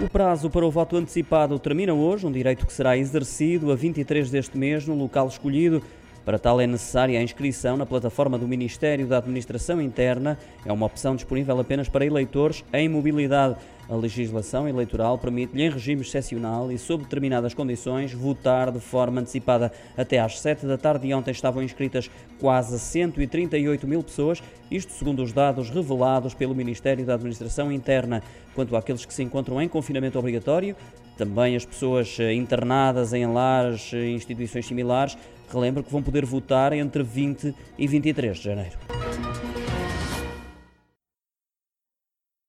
O prazo para o voto antecipado termina hoje, um direito que será exercido a 23 deste mês no local escolhido. Para tal é necessária a inscrição na plataforma do Ministério da Administração Interna. É uma opção disponível apenas para eleitores em mobilidade. A legislação eleitoral permite-lhe, em regime excepcional e sob determinadas condições, votar de forma antecipada. Até às 7 da tarde de ontem estavam inscritas quase 138 mil pessoas, isto segundo os dados revelados pelo Ministério da Administração Interna. Quanto àqueles que se encontram em confinamento obrigatório, também as pessoas eh, internadas em lares e instituições similares, relembro que vão poder votar entre 20 e 23 de janeiro.